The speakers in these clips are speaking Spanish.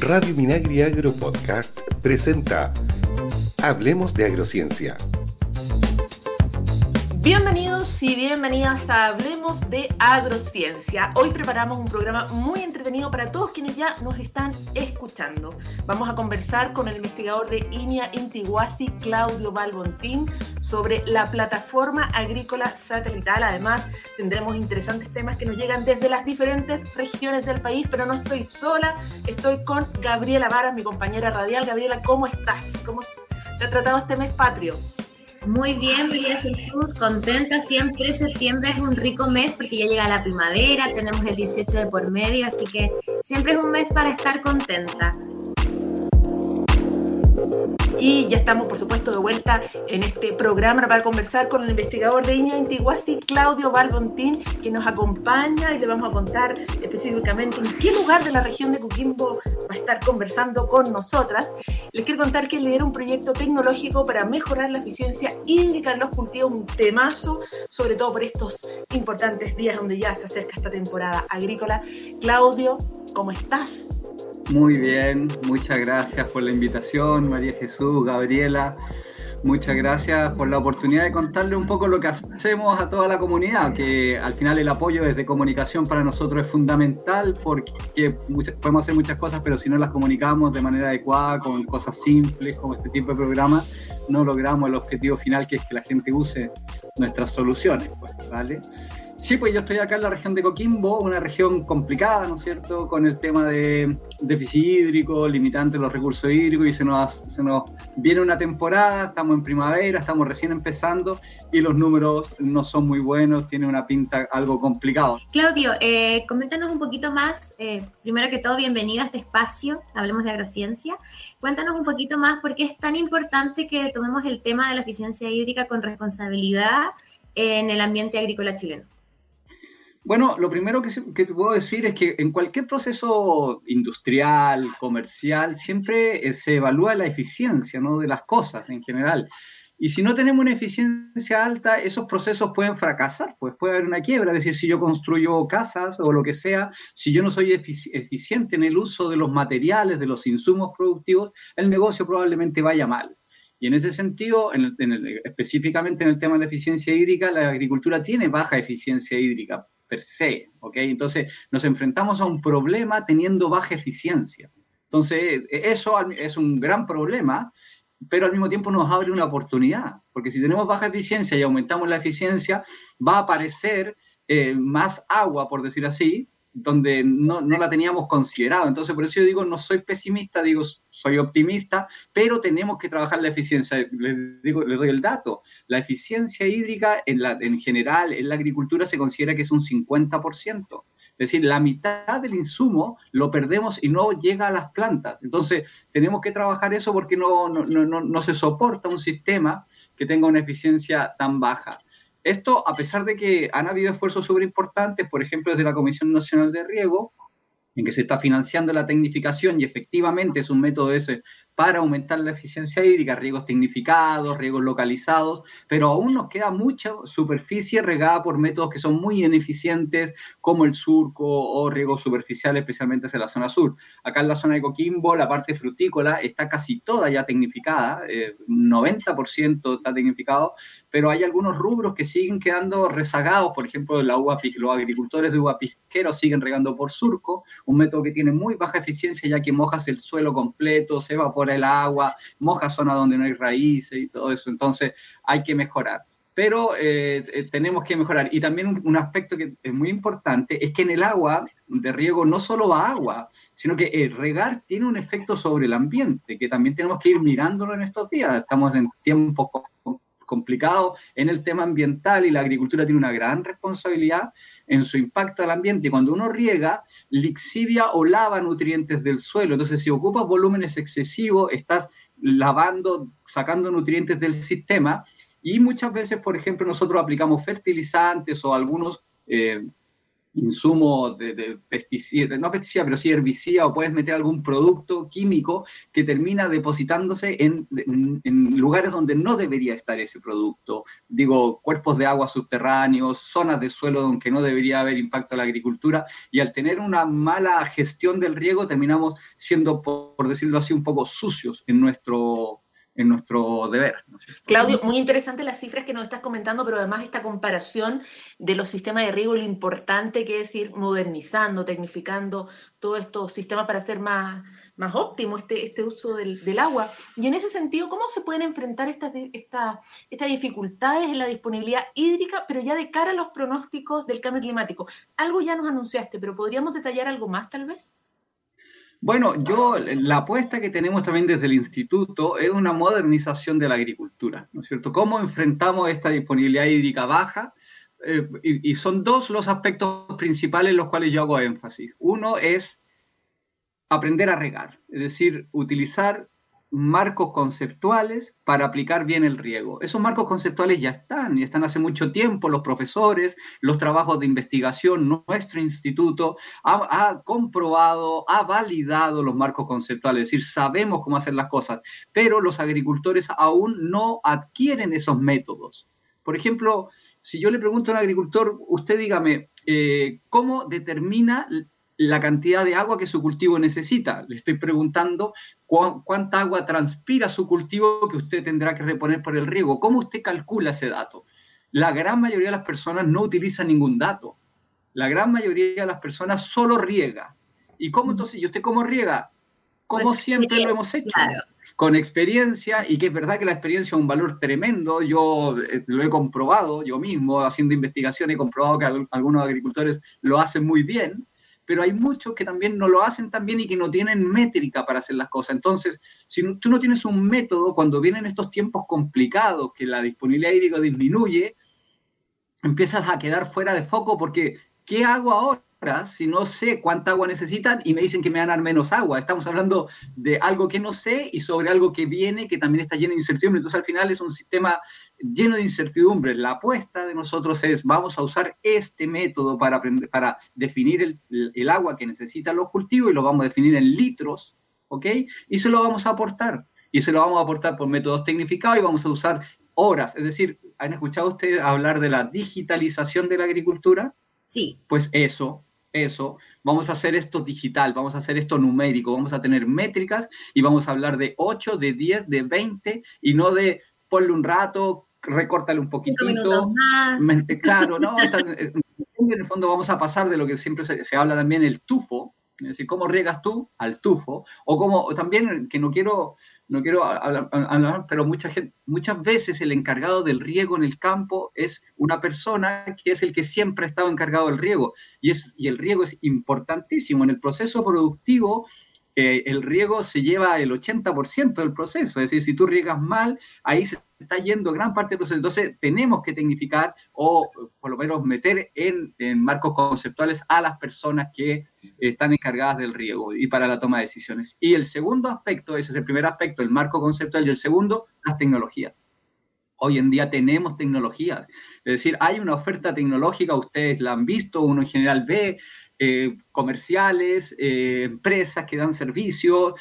Radio Minagri Agro Podcast presenta Hablemos de Agrociencia. Bienvenidos y bienvenidas a Hablemos de Agrociencia. Hoy preparamos un programa muy entretenido para todos quienes ya nos están escuchando. Vamos a conversar con el investigador de INIA Intiguasi, Claudio Balbontín, sobre la plataforma agrícola satelital. Además, tendremos interesantes temas que nos llegan desde las diferentes regiones del país, pero no estoy sola, estoy con Gabriela Varas, mi compañera radial. Gabriela, ¿cómo estás? ¿Cómo te ha tratado este mes patrio? Muy bien, María Jesús, contenta. Siempre septiembre es un rico mes porque ya llega la primavera, tenemos el 18 de por medio, así que siempre es un mes para estar contenta. Y ya estamos, por supuesto, de vuelta en este programa para conversar con el investigador de Iña Intiguasti, Claudio Balbontín, que nos acompaña y le vamos a contar específicamente en qué lugar de la región de Coquimbo va a estar conversando con nosotras. Les quiero contar que lidera un proyecto tecnológico para mejorar la eficiencia hídrica en los cultivos, un temazo, sobre todo por estos importantes días donde ya se acerca esta temporada agrícola. Claudio, ¿cómo estás? Muy bien, muchas gracias por la invitación, María Jesús, Gabriela. Muchas gracias por la oportunidad de contarle un poco lo que hacemos a toda la comunidad, que al final el apoyo desde comunicación para nosotros es fundamental porque podemos hacer muchas cosas, pero si no las comunicamos de manera adecuada, con cosas simples como este tipo de programas, no logramos el objetivo final que es que la gente use nuestras soluciones, pues, ¿vale? Sí, pues yo estoy acá en la región de Coquimbo, una región complicada, ¿no es cierto?, con el tema de déficit hídrico, limitante los recursos hídricos, y se nos, se nos viene una temporada, estamos en primavera, estamos recién empezando, y los números no son muy buenos, tiene una pinta algo complicado. Claudio, eh, coméntanos un poquito más, eh, primero que todo, bienvenido a este espacio, hablemos de agrociencia. Cuéntanos un poquito más por qué es tan importante que tomemos el tema de la eficiencia hídrica con responsabilidad en el ambiente agrícola chileno. Bueno, lo primero que, te puedo decir es que en cualquier proceso industrial, comercial, siempre eh, se evalúa la eficiencia ¿no? de las cosas en general. Y si no tenemos una eficiencia alta, esos procesos pueden fracasar, pues puede haber una quiebra. Es decir, si yo construyo casas o lo que sea, si yo no soy eficiente en el uso de los materiales, de los insumos productivos, el negocio probablemente vaya mal. Y en ese sentido, específicamente en el tema de la eficiencia hídrica, la agricultura tiene baja eficiencia hídrica per se, ¿ok? Entonces nos enfrentamos a un problema teniendo baja eficiencia. Entonces eso es un gran problema, pero al mismo tiempo nos abre una oportunidad, porque si tenemos baja eficiencia y aumentamos la eficiencia, va a aparecer eh, más agua, por decir así, donde no, no, la teníamos considerado. Entonces, por eso yo digo, no soy pesimista, digo, soy optimista, pero tenemos que trabajar la eficiencia. Les, digo, les doy el dato. La eficiencia hídrica en, la, en general en la agricultura se considera que es un 50%. Es decir, la mitad del insumo lo perdemos y no llega a las plantas. Entonces, tenemos que trabajar eso porque no, no, no, no se soporta un sistema que tenga una eficiencia tan baja. Esto, a pesar de que han habido esfuerzos súper importantes, por ejemplo, desde la Comisión Nacional de Riego, en que se está financiando la tecnificación y efectivamente es un método ese para aumentar la eficiencia hídrica, riegos tecnificados, riegos localizados, pero aún nos queda mucha superficie regada por métodos que son muy ineficientes, como el surco o riegos superficiales, especialmente hacia la zona sur. Acá en la zona de Coquimbo, la parte frutícola está casi toda ya tecnificada, 90% eh, está tecnificado, pero hay algunos rubros que siguen quedando rezagados, por ejemplo, la uva, los agricultores de uva pisquero siguen regando por surco, un método que tiene muy baja eficiencia ya que mojas el suelo completo, se evapora el agua, moja zona donde no hay raíces y todo eso. Entonces hay que mejorar. Pero eh, eh, tenemos que mejorar. Y también un, aspecto que es muy importante es que en el agua de riego no solo va agua, sino que el regar tiene un efecto sobre el ambiente, que también tenemos que ir mirándolo en estos días. Estamos en tiempos complicado en el tema ambiental y la agricultura tiene una gran responsabilidad en su impacto al ambiente. Y cuando uno riega, lixivia o lava nutrientes del suelo. Entonces, si ocupas volúmenes excesivos, estás lavando, sacando nutrientes del sistema. Y muchas veces, por ejemplo, nosotros aplicamos fertilizantes o algunos... Eh, insumo de, de pesticida, no pesticida, pero sí herbicida, o puedes meter algún producto químico que termina depositándose en, en, lugares donde no debería estar ese producto. Digo, cuerpos de agua subterráneos, zonas de suelo donde no debería haber impacto a la agricultura, y al tener una mala gestión del riego terminamos siendo, por decirlo así, un poco sucios en nuestro en nuestro deber. Claudio, muy interesante las cifras que nos estás comentando, pero además esta comparación de los sistemas de riego, lo importante que es ir modernizando, tecnificando todos estos sistemas para hacer más, más óptimo este, este uso del, del, agua. Y en ese sentido, ¿cómo se pueden enfrentar estas, estas, estas dificultades en la disponibilidad hídrica, pero ya de cara a los pronósticos del cambio climático? Algo ya nos anunciaste, pero ¿podríamos detallar algo más tal vez? Bueno, yo la apuesta que tenemos también desde el instituto es una modernización de la agricultura, ¿no es cierto? ¿Cómo enfrentamos esta disponibilidad hídrica baja? Eh, y, y, son dos los aspectos principales en los cuales yo hago énfasis. Uno es aprender a regar, es decir, utilizar marcos conceptuales para aplicar bien el riego. Esos marcos conceptuales ya están, y están hace mucho tiempo, los profesores, los trabajos de investigación, nuestro instituto ha, comprobado, ha validado los marcos conceptuales, es decir, sabemos cómo hacer las cosas, pero los agricultores aún no adquieren esos métodos. Por ejemplo, si yo le pregunto a un agricultor, usted dígame, eh, ¿cómo determina la cantidad de agua que su cultivo necesita. Le estoy preguntando cu cuánta agua transpira su cultivo que usted tendrá que reponer por el riego. ¿Cómo usted calcula ese dato? La gran mayoría de las personas no utilizan ningún dato. La gran mayoría de las personas solo riega. ¿Y cómo entonces? ¿Y usted cómo riega? Como siempre lo hemos hecho. Claro. Con experiencia, y que es verdad que la experiencia es un valor tremendo. Yo eh, lo he comprobado yo mismo, haciendo investigación, he comprobado que algunos agricultores lo hacen muy bien pero hay muchos que también no lo hacen tan bien y que no tienen métrica para hacer las cosas. Entonces, si tú no tienes un método, cuando vienen estos tiempos complicados, que la disponibilidad hídrica disminuye, empiezas a quedar fuera de foco porque, ¿qué hago ahora? Si no sé cuánta agua necesitan y me dicen que me van a dar menos agua. Estamos hablando de algo que no sé y sobre algo que viene que también está lleno de incertidumbre. Entonces al final es un sistema lleno de incertidumbre. La apuesta de nosotros es vamos a usar este método para, aprender, para definir el, el agua que necesitan los cultivos y lo vamos a definir en litros, ¿ok? Y se lo vamos a aportar. Y se lo vamos a aportar por métodos tecnificados y vamos a usar horas. Es decir, ¿han escuchado ustedes hablar de la digitalización de la agricultura? Sí. Pues eso, eso, vamos a hacer esto digital, vamos a hacer esto numérico, vamos a tener métricas y vamos a hablar de 8, de 10, de 20 y no de ponle un rato, recórtale un poquitito. Más. Claro, no, en el fondo vamos a pasar de lo que siempre se, se habla también, el tufo, es decir, cómo riegas tú al tufo, o como también, que no quiero no quiero hablar, hablar, pero mucha gente, muchas veces el encargado del riego en el campo es una persona que es el que siempre ha estado encargado del riego. Y, es, y el riego es importantísimo. En el proceso productivo, el riego se lleva el 80% del proceso. Es decir, si tú riegas mal, ahí se está yendo gran parte del proceso. Entonces, tenemos que tecnificar o por lo menos meter en marcos conceptuales a las personas que están encargadas del riego y para la toma de decisiones. Y el segundo aspecto, ese es el primer aspecto, el marco conceptual, y el segundo, las tecnologías. Hoy en día tenemos tecnologías, es decir, hay una oferta tecnológica, ustedes la han visto, uno en general ve, eh, comerciales, eh, empresas que dan servicios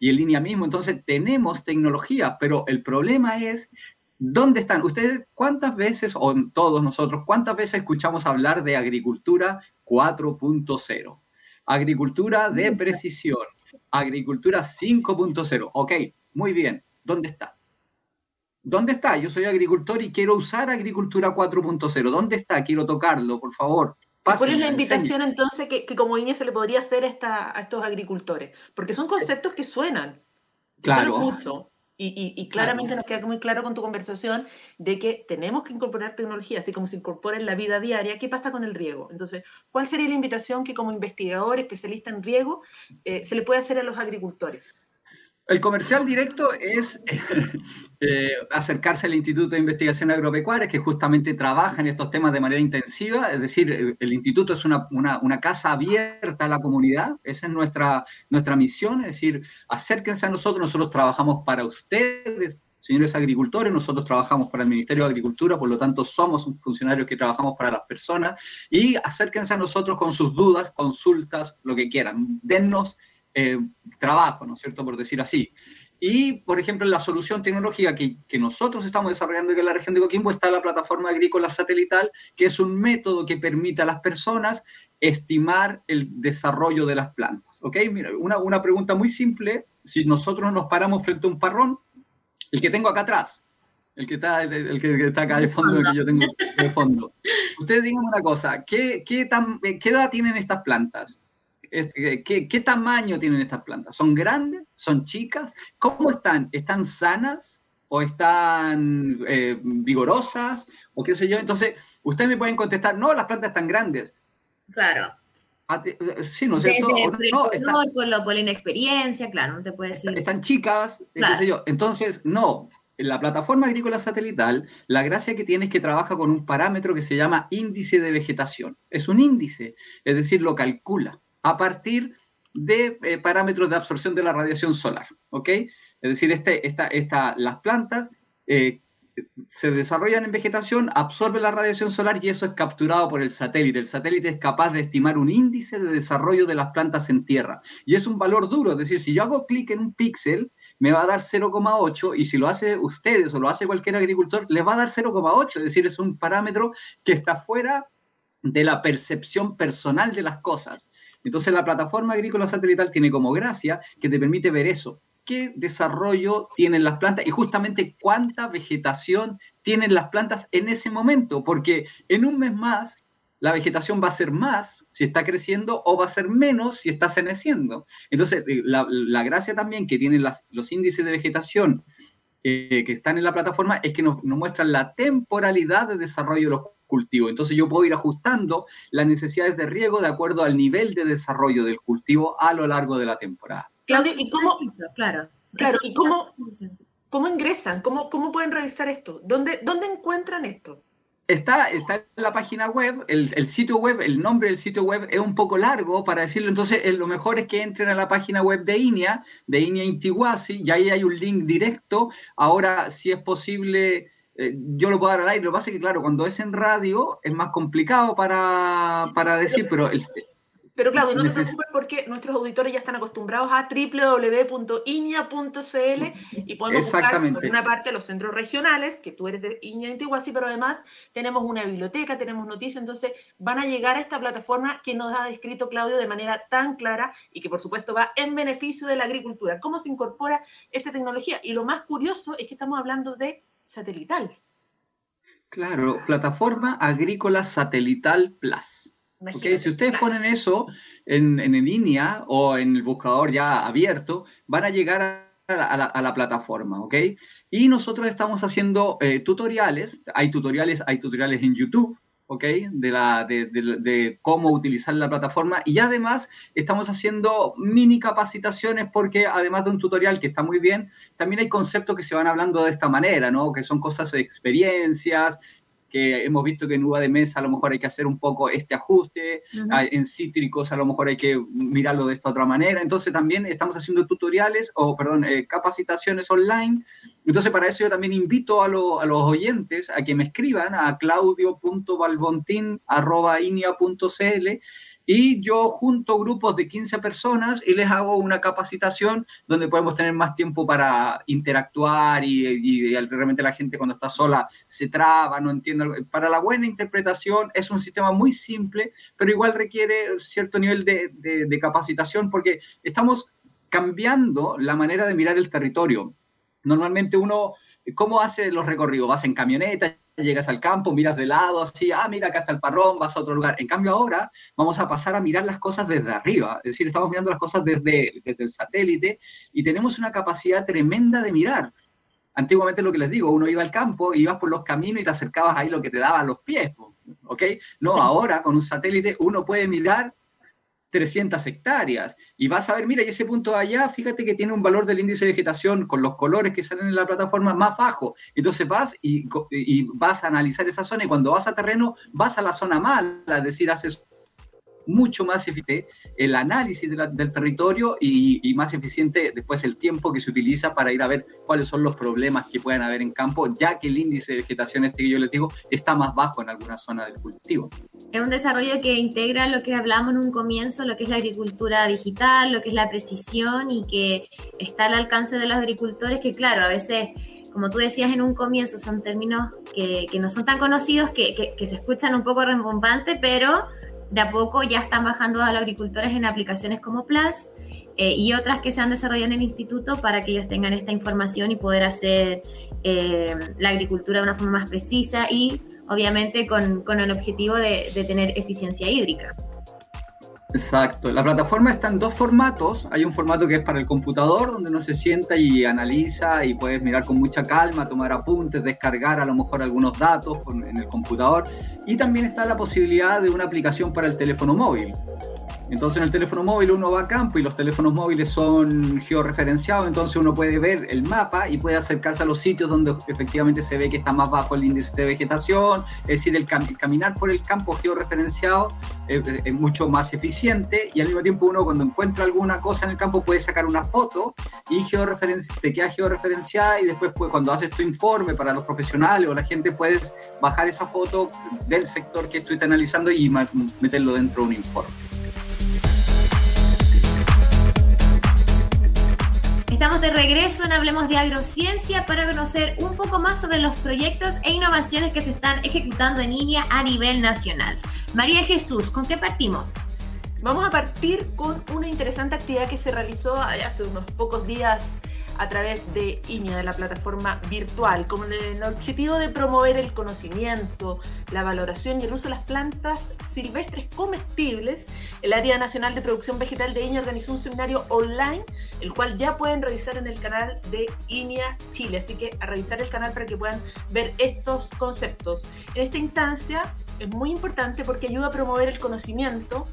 y en línea mismo. Entonces tenemos tecnología, pero el problema es ¿Dónde están? ¿Ustedes cuántas veces, o todos nosotros, cuántas veces escuchamos hablar de agricultura 4.0? Agricultura de precisión, agricultura 5.0. Ok, muy bien. ¿Dónde está? ¿Dónde está? Yo soy agricultor y quiero usar agricultura 4.0. ¿Dónde está? Quiero tocarlo, por favor. ¿Cuál es la invitación entonces que, que, como línea se le podría hacer esta, a estos agricultores? Porque son conceptos que suenan. Claro. Suenan mucho. Y, y, y, claramente claro. nos queda muy claro con tu conversación de que tenemos que incorporar tecnología, así como se incorpora en la vida diaria. ¿Qué pasa con el riego? Entonces, ¿cuál sería la invitación que como investigador, especialista en riego, eh, se le puede hacer a los agricultores? El comercial directo es eh, acercarse al Instituto de Investigación Agropecuaria, que justamente trabaja en estos temas de manera intensiva, es decir, el instituto es una, una, casa abierta a la comunidad, esa es nuestra, nuestra misión, es decir, acérquense a nosotros, nosotros trabajamos para ustedes, señores agricultores, nosotros trabajamos para el Ministerio de Agricultura, por lo tanto somos funcionarios que trabajamos para las personas. Y acérquense a nosotros con sus dudas, consultas, lo que quieran. Dennos eh, trabajo, ¿no es cierto? Por decir así. Y, por ejemplo, la solución tecnológica que, que, nosotros estamos desarrollando en la región de Coquimbo está la plataforma agrícola satelital, que es un método que permite a las personas estimar el desarrollo de las plantas. ¿Ok? Mira, una, una pregunta muy simple. Si nosotros nos paramos frente a un parrón, el que tengo acá atrás, el que está, el que está acá de fondo, el que yo tengo de fondo. Ustedes díganme una cosa, ¿qué, qué, tan, ¿qué edad tienen estas plantas? ¿Qué, ¿Qué, tamaño tienen estas plantas? ¿Son grandes? ¿Son chicas? ¿Cómo están? ¿Están sanas? ¿O están eh, vigorosas? ¿O qué sé yo? Entonces, ustedes me pueden contestar, no, las plantas están grandes. Claro. Ah, eh, sí, ¿no es cierto? el no, color, por, lo, por, la inexperiencia, claro, no te puedes decir. Están chicas, claro. qué sé yo. Entonces, no. En la plataforma agrícola satelital, la gracia que tiene es que trabaja con un parámetro que se llama índice de vegetación. Es un índice, es decir, lo calcula a partir de eh, parámetros de absorción de la radiación solar, ¿ok? Es decir, este, esta, esta, las plantas eh, se desarrollan en vegetación, absorben la radiación solar y eso es capturado por el satélite. El satélite es capaz de estimar un índice de desarrollo de las plantas en tierra. Y es un valor duro, es decir, si yo hago clic en un píxel, me va a dar 0,8 y si lo hace ustedes o lo hace cualquier agricultor, les va a dar 0,8, es decir, es un parámetro que está fuera de la percepción personal de las cosas. Entonces la plataforma agrícola satelital tiene como gracia que te permite ver eso, qué desarrollo tienen las plantas y justamente cuánta vegetación tienen las plantas en ese momento, porque en un mes más la vegetación va a ser más si está creciendo o va a ser menos si está ceneciendo. Entonces, eh, la, gracia también que tienen los índices de vegetación eh, que están en la plataforma es que nos, nos, muestran la temporalidad de desarrollo de los cultivos. Entonces yo puedo ir ajustando las necesidades de riego de acuerdo al nivel de desarrollo del cultivo a lo largo de la temporada. Claudia, ¿y cómo, claro, claro, ¿y cómo, cómo ingresan? ¿Cómo, ¿Cómo pueden revisar esto? ¿Dónde, dónde encuentran esto? Está, está en la página web, el, el, sitio web, el nombre del sitio web es un poco largo para decirlo, entonces eh, lo mejor es que entren a la página web de INEA, de INEA Intihuasi, y ahí hay un link directo. Ahora, si es posible, eh, yo lo puedo dar al aire, lo que pasa es que, claro, cuando es en radio es más complicado para, para decir, pero... El, pero claro, no te preocupes porque nuestros auditores ya están acostumbrados a www.inia.cl y podemos buscar por una parte los centros regionales, que tú eres de Iña Intihuasi, pero además tenemos una biblioteca, tenemos noticias, entonces van a llegar a esta plataforma que nos ha descrito Claudio de manera tan clara y que por supuesto va en beneficio de la agricultura. ¿Cómo se incorpora esta tecnología? Y lo más curioso es que estamos hablando de satelital. Claro, plataforma agrícola satelital plus. Okay, si ustedes ponen eso en, en, línea o en el buscador ya abierto, van a llegar a la, a la, a la plataforma, ¿ok? Y nosotros estamos haciendo eh, tutoriales, hay tutoriales, hay tutoriales en YouTube, ¿ok? De, la, de, cómo utilizar la plataforma y además estamos haciendo mini capacitaciones porque además de un tutorial que está muy bien, también hay conceptos que se van hablando de esta manera, ¿no? Que son cosas de experiencias, que hemos visto que en uva de mesa a lo mejor hay que hacer un poco este ajuste, uh -huh. en cítricos a lo mejor hay que mirarlo de esta otra manera, entonces también estamos haciendo tutoriales o, perdón, eh, capacitaciones online, entonces para eso yo también invito a, lo, a los oyentes a que me escriban a claudio.balbontin.inia.cl y yo junto grupos de 15 personas y les hago una capacitación donde podemos tener más tiempo para interactuar y, y, y, realmente la gente cuando está sola se traba, no entiende. Para la buena interpretación es un sistema muy simple, pero igual requiere cierto nivel de, de, de capacitación porque estamos cambiando la manera de mirar el territorio. Normalmente uno, ¿cómo hace los recorridos? Vas en camioneta, llegas al campo, miras de lado, así, ah, mira, acá está el parrón, vas a otro lugar. En cambio, ahora vamos a pasar a mirar las cosas desde arriba, es decir, estamos mirando las cosas desde, desde el satélite y tenemos una capacidad tremenda de mirar. Antiguamente lo que les digo, uno iba al campo, ibas por los caminos y te acercabas ahí lo que te daba a los pies, ¿ok? No, ahora con un satélite uno puede mirar 300 hectáreas. Y vas a ver, mira, y ese punto de allá, fíjate que tiene un valor del índice de vegetación con los colores que salen en la plataforma más bajo. Entonces vas y, y vas a analizar esa zona y cuando vas a terreno, vas a la zona mala, es decir, haces mucho más eficiente el análisis del territorio y, más eficiente después el tiempo que se utiliza para ir a ver cuáles son los problemas que pueden haber en campo, ya que el índice de vegetación este que yo les digo está más bajo en alguna zona del cultivo. Es un desarrollo que integra lo que hablamos en un comienzo, lo que es la agricultura digital, lo que es la precisión y que está al alcance de los agricultores, que claro, a veces como tú decías en un comienzo, son términos que, no son tan conocidos, que, se escuchan un poco rebombantes, pero de a poco ya están bajando a los agricultores en aplicaciones como Plus eh, y otras que se han desarrollado en el instituto para que ellos tengan esta información y poder hacer eh, la agricultura de una forma más precisa y obviamente con, el objetivo de tener eficiencia hídrica. Exacto. La plataforma está en dos formatos. Hay un formato que es para el computador, donde uno se sienta y analiza y puedes mirar con mucha calma, tomar apuntes, descargar a lo mejor algunos datos en el computador. Y también está la posibilidad de una aplicación para el teléfono móvil. Entonces en el teléfono móvil uno va a campo y los teléfonos móviles son georreferenciados, entonces uno puede ver el mapa y puede acercarse a los sitios donde efectivamente se ve que está más bajo el índice de vegetación, es decir, el caminar por el campo georreferenciado es mucho más eficiente y al mismo tiempo uno cuando encuentra alguna cosa en el campo puede sacar una foto y te queda georreferenciada y después pues, cuando haces tu informe para los profesionales o la gente puedes bajar esa foto del sector que estuviste analizando y meterlo dentro de un informe. Estamos de regreso en Hablemos de Agrociencia para conocer un poco más sobre los proyectos e innovaciones que se están ejecutando en línea a nivel nacional. María Jesús, ¿con qué partimos? Vamos a partir con una interesante actividad que se realizó hace unos pocos días a través de INIA, de la plataforma virtual, con el objetivo de promover el conocimiento, la valoración y el uso de las plantas silvestres comestibles. El Área Nacional de Producción Vegetal de INIA organizó un seminario online, el cual ya pueden revisar en el canal de INIA Chile. Así que a revisar el canal para que puedan ver estos conceptos. En esta instancia es muy importante porque ayuda a promover el conocimiento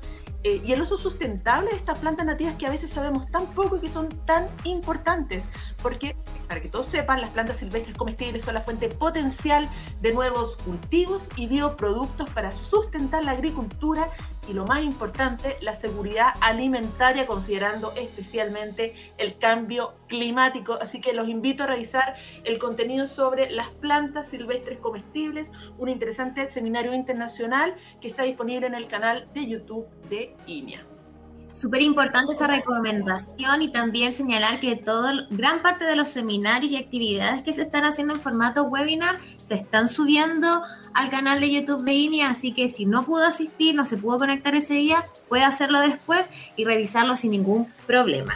eh, y el uso sustentable de estas plantas nativas que a veces sabemos tan poco y que son tan importantes, porque para que todos sepan, las plantas silvestres comestibles son la fuente potencial de nuevos cultivos y bioproductos para sustentar la agricultura y lo más importante, la seguridad alimentaria, considerando especialmente el cambio climático. Así que los invito a revisar el contenido sobre las plantas silvestres comestibles, un interesante seminario internacional que está disponible en el canal de YouTube de INIA. Súper importante esa recomendación y también señalar que todo, gran parte de los seminarios y actividades que se están haciendo en formato webinar se están subiendo al canal de YouTube de INIA, así que si no pudo asistir, no se pudo conectar ese día, puede hacerlo después y revisarlo sin ningún problema.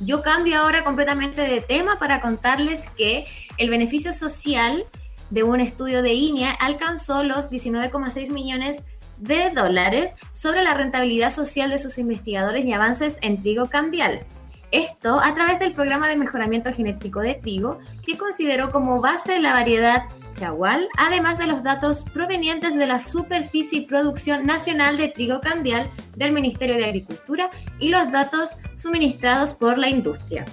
Yo cambio ahora completamente de tema para contarles que el beneficio social de un estudio de INIA alcanzó los 19,6 millones de de dólares sobre la rentabilidad social de sus investigadores y avances en trigo cambial. Esto a través del programa de mejoramiento genético de trigo, que consideró como base la variedad chagual, además de los datos provenientes de la superficie y producción nacional de trigo cambial del Ministerio de Agricultura y los datos suministrados por la industria.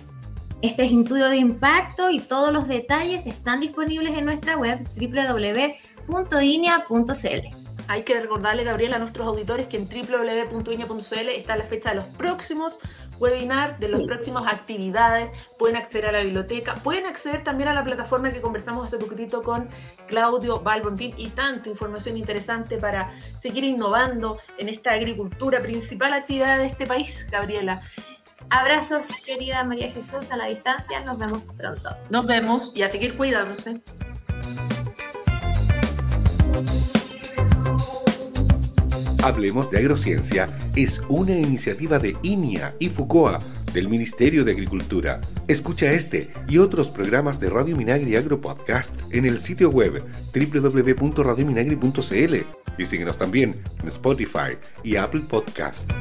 Este es estudio de impacto y todos los detalles están disponibles en nuestra web www.inia.cl. Hay que recordarle, Gabriela, a nuestros auditores que en www.iña.cl está la fecha de los próximos webinars, de las próximas actividades. Pueden acceder a la biblioteca, pueden acceder también a la plataforma que conversamos hace poquitito con Claudio Balbontín y tanta información interesante para seguir innovando en esta agricultura, principal actividad de este país, Gabriela. Abrazos, querida María Jesús, a la distancia. Nos vemos pronto. Nos vemos y a seguir cuidándose. Hablemos de Agrociencia es una iniciativa de INIA y FUCOA del Ministerio de Agricultura. Escucha este y otros programas de Radio Minagri Agro Podcast en el sitio web www.radiominagri.cl y síguenos también en Spotify y Apple Podcast.